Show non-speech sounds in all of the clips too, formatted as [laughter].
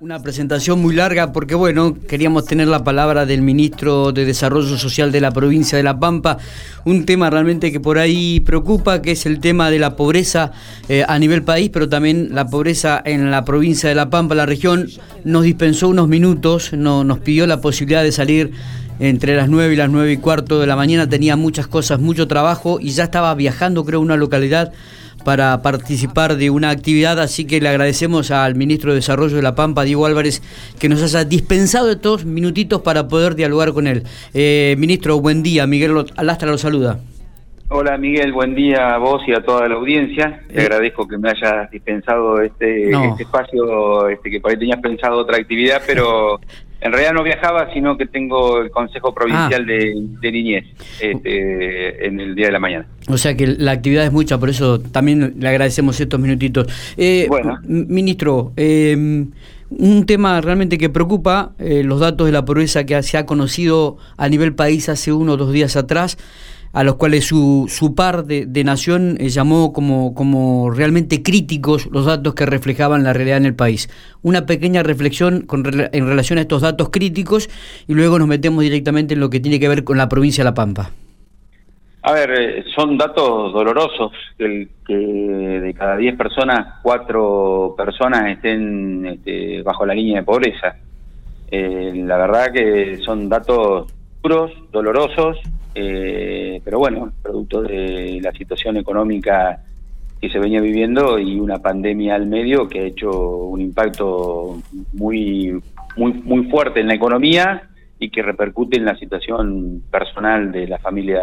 Una presentación muy larga porque, bueno, queríamos tener la palabra del ministro de Desarrollo Social de la provincia de La Pampa, un tema realmente que por ahí preocupa, que es el tema de la pobreza eh, a nivel país, pero también la pobreza en la provincia de La Pampa, la región. Nos dispensó unos minutos, no, nos pidió la posibilidad de salir entre las 9 y las 9 y cuarto de la mañana, tenía muchas cosas, mucho trabajo y ya estaba viajando, creo, a una localidad para participar de una actividad, así que le agradecemos al ministro de Desarrollo de La Pampa, Diego Álvarez, que nos haya dispensado estos minutitos para poder dialogar con él. Eh, ministro, buen día. Miguel Alastra lo saluda. Hola Miguel, buen día a vos y a toda la audiencia. Te eh. agradezco que me hayas dispensado este, este espacio, este, que por ahí tenías pensado otra actividad, pero [laughs] En realidad no viajaba, sino que tengo el Consejo Provincial ah. de, Niñez este, en el día de la mañana. O sea que la actividad es mucha, por eso también le agradecemos estos minutitos. Eh, bueno. Ministro, eh, un tema realmente que preocupa, eh, los datos de la pobreza que se ha conocido a nivel país hace uno o dos días atrás a los cuales su, su par de, nación eh, llamó como, como realmente críticos los datos que reflejaban la realidad en el país. Una pequeña reflexión con, en relación a estos datos críticos y luego nos metemos directamente en lo que tiene que ver con la provincia de La Pampa. A ver, eh, son datos dolorosos, el que de cada 10 personas, 4 personas estén este, bajo la línea de pobreza. Eh, la verdad que son datos duros, dolorosos, eh, pero bueno, producto de la situación económica que se venía viviendo y una pandemia al medio que ha hecho un impacto muy, muy, muy fuerte en la economía y que repercute en la situación personal de la familia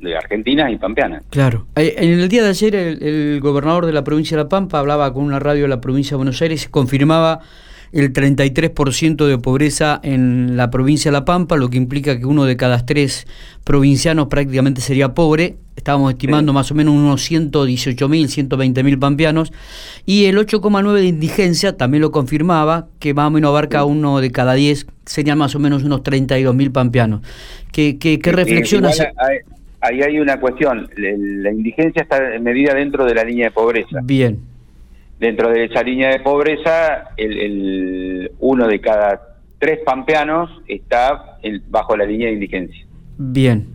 de, Argentina y pampeana. Claro. Eh, en el día de ayer el, el, gobernador de la provincia de La Pampa hablaba con una radio de la provincia de Buenos Aires y confirmaba el 33% de pobreza en la provincia de La Pampa, lo que implica que uno de cada tres provincianos prácticamente sería pobre. Estábamos estimando más o menos unos 118.000, 120.000 pampeanos. Y el 8,9% de indigencia también lo confirmaba, que más o menos abarca uno de cada 10, serían más o menos unos 32.000 pampeanos. ¿Qué, qué, qué reflexionas? Ahí hay una cuestión, la indigencia está medida dentro de la línea de pobreza. Bien dentro de esa línea de pobreza, el, uno de cada tres pampeanos está bajo la línea de indigencia. Bien.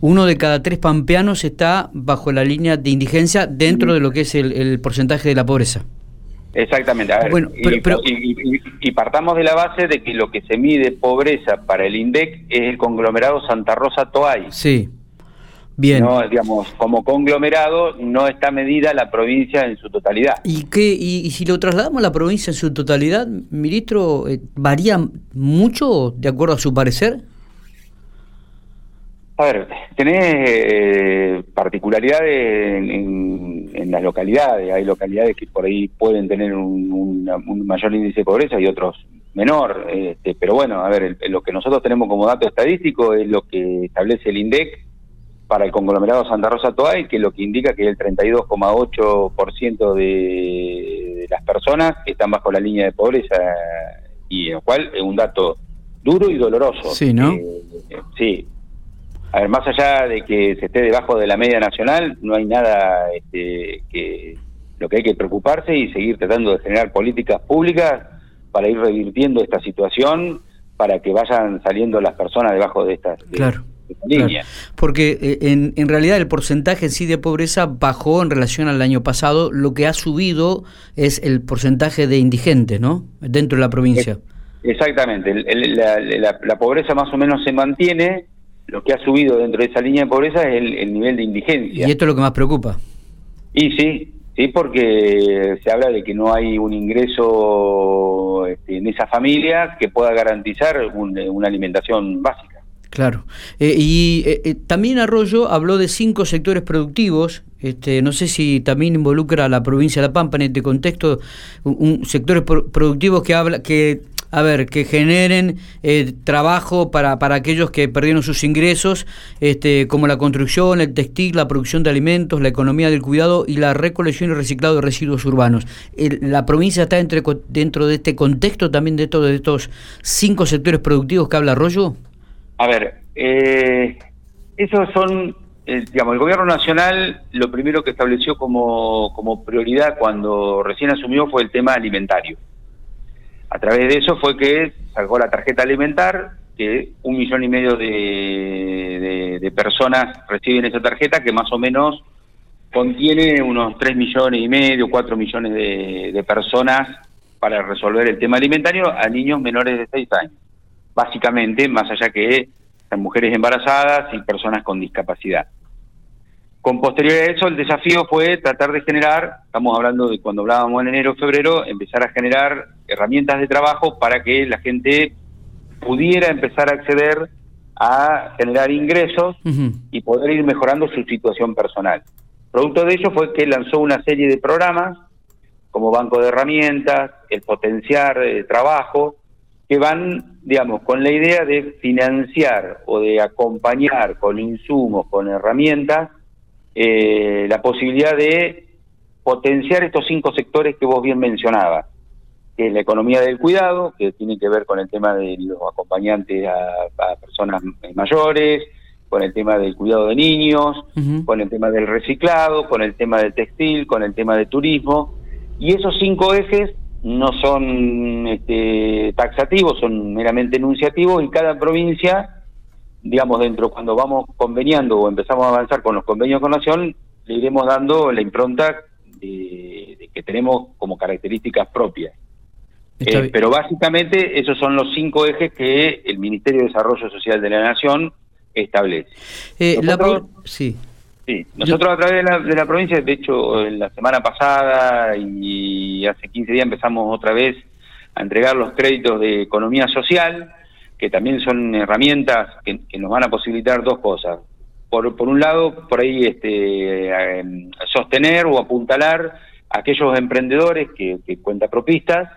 Uno de cada tres pampeanos está bajo la línea de indigencia dentro de lo que es el, porcentaje de la pobreza. Exactamente. bueno, y, partamos de la base de que lo que se mide pobreza para el INDEC es el conglomerado Santa Rosa Toay. Sí. Bien. No, digamos, como conglomerado no está medida la provincia en su totalidad. ¿Y qué y, si lo trasladamos a la provincia en su totalidad, ministro, eh, varía mucho de acuerdo a su parecer? A ver, tenés eh, particularidades en, las localidades. Hay localidades que por ahí pueden tener un, mayor índice de pobreza y otros menor. Este, pero bueno, a ver, lo que nosotros tenemos como dato estadístico es lo que establece el INDEC para el conglomerado Santa Rosa Toay, que lo que indica que el 32,8% de, las personas están bajo la línea de pobreza, y lo cual es un dato duro y doloroso. Sí, ¿no? Eh, sí. A ver, más allá de que se esté debajo de la media nacional, no hay nada este, que lo que hay que preocuparse y seguir tratando de generar políticas públicas para ir revirtiendo esta situación, para que vayan saliendo las personas debajo de estas. claro porque eh, en, en, realidad el porcentaje sí de pobreza bajó en relación al año pasado, lo que ha subido es el porcentaje de indigentes, ¿no? Dentro de la provincia. Exactamente, la, pobreza más o menos se mantiene, lo que ha subido dentro de esa línea de pobreza es el, nivel de indigencia. ¿Y esto es lo que más preocupa? Y sí, sí, porque se habla de que no hay un ingreso este, en esa familia que pueda garantizar una alimentación básica. Claro. Eh, y eh, eh, también Arroyo habló de cinco sectores productivos. Este, no sé si también involucra a la provincia de La Pampa en este contexto, un, sectores productivos que habla que a ver, que generen trabajo para, para aquellos que perdieron sus ingresos, este, como la construcción, el textil, la producción de alimentos, la economía del cuidado y la recolección y reciclado de residuos urbanos. ¿La provincia está entre, dentro de este contexto también de, todos estos cinco sectores productivos que habla Arroyo? A ver, eh, esos son, eh, digamos, el gobierno nacional lo primero que estableció como, como prioridad cuando recién asumió fue el tema alimentario. A través de eso fue que sacó la tarjeta alimentar, que un millón y medio de, personas reciben esa tarjeta, que más o menos contiene unos 3 millones y medio, 4 millones de, personas para resolver el tema alimentario a niños menores de 6 años. Básicamente, más allá que las mujeres embarazadas y personas con discapacidad. Con posterioridad a eso, el desafío fue tratar de generar, estamos hablando de cuando hablábamos en enero, febrero, empezar a generar herramientas de trabajo para que la gente pudiera empezar a acceder a generar ingresos y poder ir mejorando su situación personal. Producto de ello fue que lanzó una serie de programas como Banco de Herramientas, el Potenciar el Trabajo, que van, digamos, con la idea de financiar o de acompañar con insumos, con herramientas, eh, la posibilidad de potenciar estos cinco sectores que vos bien mencionabas, que es la economía del cuidado, que tiene que ver con el tema de los acompañantes a, personas mayores, con el tema del cuidado de niños, con el tema del reciclado, con el tema del textil, con el tema de turismo, y esos cinco ejes no son este, taxativos, son meramente enunciativos y cada provincia digamos, dentro, cuando vamos conveniando o empezamos a avanzar con los convenios con Nación, le iremos dando la impronta de, que tenemos como características propias. Eh, pero básicamente esos son los cinco ejes que el Ministerio de Desarrollo Social de la Nación establece. Eh, nosotros, sí. Sí, nosotros a través de la, de la provincia, de hecho, la semana pasada y hace 15 días empezamos otra vez a entregar los créditos de economía social, que también son herramientas que, nos van a posibilitar dos cosas. Por, por un lado, por ahí este, em, sostener o apuntalar a aquellos emprendedores que, que cuentapropistas,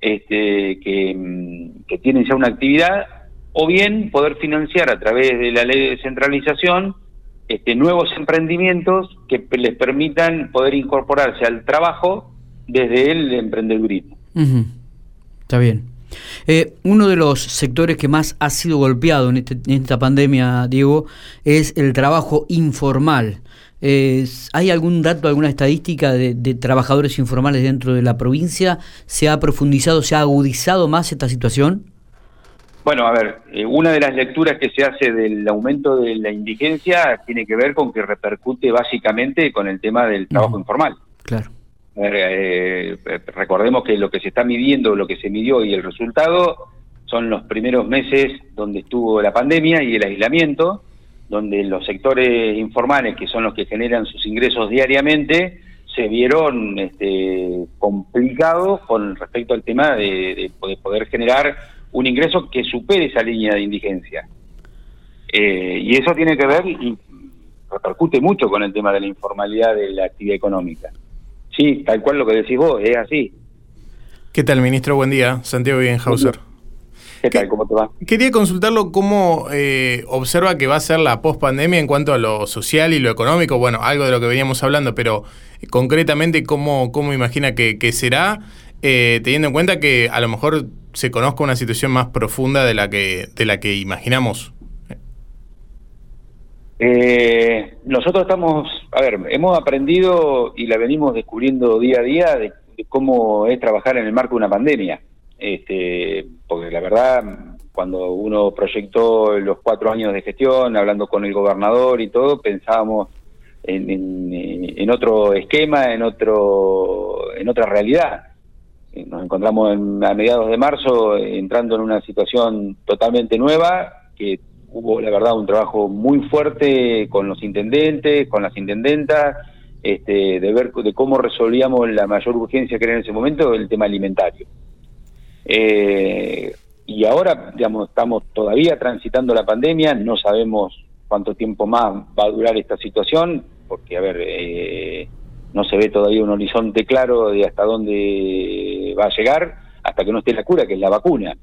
este, que, em, que tienen ya una actividad, o bien poder financiar a través de la ley de descentralización este, nuevos emprendimientos que les permitan poder incorporarse al trabajo desde el emprendedurismo. Está bien. Eh, uno de los sectores que más ha sido golpeado en, este, esta pandemia, Diego, es el trabajo informal. ¿Hay algún dato, alguna estadística de, trabajadores informales dentro de la provincia? ¿Se ha profundizado, se ha agudizado más esta situación? Bueno, a ver, eh, una de las lecturas que se hace del aumento de la indigencia tiene que ver con que repercute básicamente con el tema del trabajo informal. Claro. Eh, recordemos que lo que se está midiendo, lo que se midió y el resultado son los primeros meses donde estuvo la pandemia y el aislamiento, donde los sectores informales, que son los que generan sus ingresos diariamente, se vieron este, complicados con respecto al tema de, poder generar un ingreso que supere esa línea de indigencia. Eh, y eso tiene que ver y repercute mucho con el tema de la informalidad de la actividad económica. Sí, tal cual lo que decís vos, es así. ¿Qué tal, ministro? Buen día. Santiago Bienhauser. ¿Qué tal? ¿Cómo te va? Quería consultarlo cómo eh, observa que va a ser la pospandemia en cuanto a lo social y lo económico. Bueno, algo de lo que veníamos hablando, pero eh, concretamente, ¿cómo, cómo imagina que, será? Eh, teniendo en cuenta que a lo mejor se conozca una situación más profunda de la que, de la que imaginamos. Eh, nosotros estamos, a ver, hemos aprendido y la venimos descubriendo día a día de, cómo es trabajar en el marco de una pandemia. Este, porque la verdad, cuando uno proyectó los cuatro años de gestión, hablando con el gobernador y todo, pensábamos en, en, otro esquema, en otro, en otra realidad. Nos encontramos a mediados de marzo entrando en una situación totalmente nueva que hubo, la verdad, un trabajo muy fuerte con los intendentes, con las intendentas, este, de ver de cómo resolvíamos la mayor urgencia que era en ese momento, el tema alimentario. Eh, y ahora, digamos, estamos todavía transitando la pandemia, no sabemos cuánto tiempo más va a durar esta situación, porque, a ver, eh, no se ve todavía un horizonte claro de hasta dónde va a llegar, hasta que no esté la cura, que es la vacuna.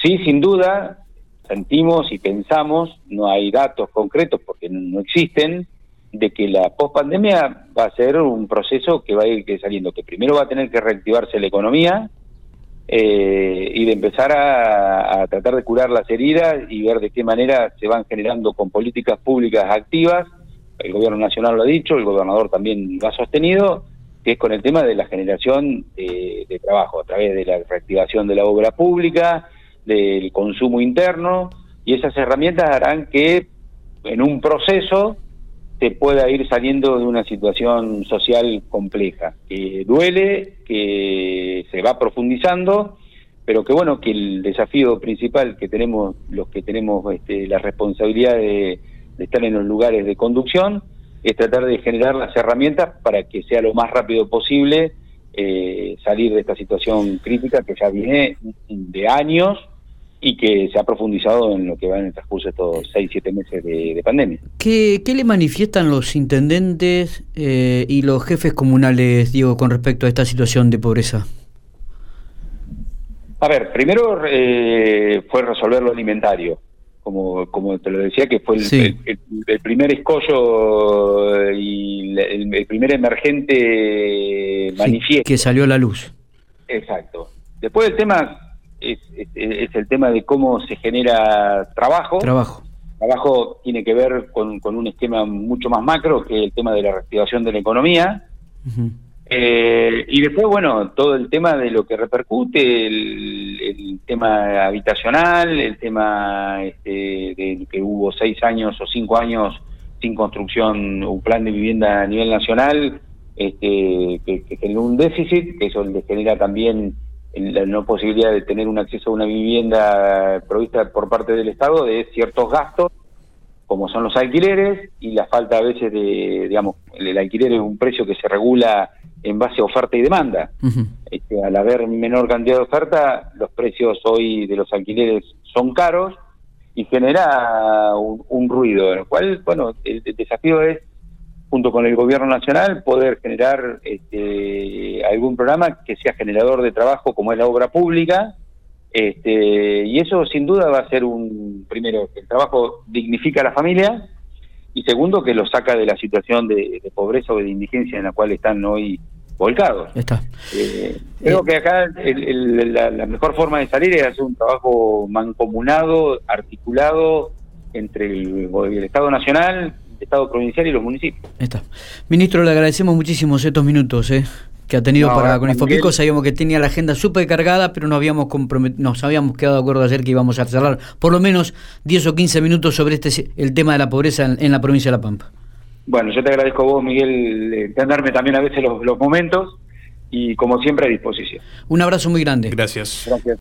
Sí, sin duda, sentimos y pensamos, no hay datos concretos porque no existen, de que la pospandemia va a ser un proceso que va a ir saliendo, que primero va a tener que reactivarse la economía eh, y de empezar a, tratar de curar las heridas y ver de qué manera se van generando con políticas públicas activas. El gobierno nacional lo ha dicho, el gobernador también lo ha sostenido, que es con el tema de la generación de trabajo a través de la reactivación de la obra pública, del consumo interno, y esas herramientas harán que en un proceso se pueda ir saliendo de una situación social compleja, que duele, que se va profundizando, pero que bueno, que el desafío principal que tenemos los que tenemos este, la responsabilidad de, estar en los lugares de conducción es tratar de generar las herramientas para que sea lo más rápido posible eh, salir de esta situación crítica que ya viene de años y que se ha profundizado en lo que va en el transcurso de estos seis, siete meses de, pandemia. ¿Qué, le manifiestan los intendentes eh, y los jefes comunales, Diego, con respecto a esta situación de pobreza? A ver, primero eh, fue resolver lo alimentario, como, como te lo decía, que fue el, primer escollo y el, primer emergente manifiesto. que salió a la luz. Exacto. Después el tema es, el tema de cómo se genera trabajo. Trabajo. Trabajo tiene que ver con, un esquema mucho más macro, que el tema de la reactivación de la economía. Eh, y después, bueno, todo el tema de lo que repercute, el, tema habitacional, el tema este, de que hubo seis años o cinco años sin construcción, un plan de vivienda a nivel nacional, este, que, que generó un déficit, que eso le genera también la no posibilidad de tener un acceso a una vivienda provista por parte del Estado de ciertos gastos, como son los alquileres y la falta a veces de, digamos, el, alquiler es un precio que se regula en base a oferta y demanda. Este, al haber menor cantidad de oferta, los precios hoy de los alquileres son caros y genera un, ruido, en el cual, bueno, el desafío es junto con el gobierno nacional, poder generar este, algún programa que sea generador de trabajo como es la obra pública. Este, y eso sin duda va a ser un, primero, que el trabajo dignifica a la familia y segundo, que lo saca de la situación de, pobreza o de indigencia en la cual están hoy volcados. Está. Eh, creo que acá la, mejor forma de salir es hacer un trabajo mancomunado, articulado entre el Estado Nacional, Estado provincial y los municipios. Está. Ministro, le agradecemos muchísimo estos minutos eh, que ha tenido para con Infopico. Sabíamos que tenía la agenda súper cargada, pero nos habíamos, nos habíamos quedado de acuerdo ayer que íbamos a cerrar por lo menos 10 o 15 minutos sobre este el tema de la pobreza en, la provincia de La Pampa. Bueno, yo te agradezco a vos, Miguel, de darme también a veces los, los momentos y como siempre a disposición. Un abrazo muy grande. Gracias. Gracias.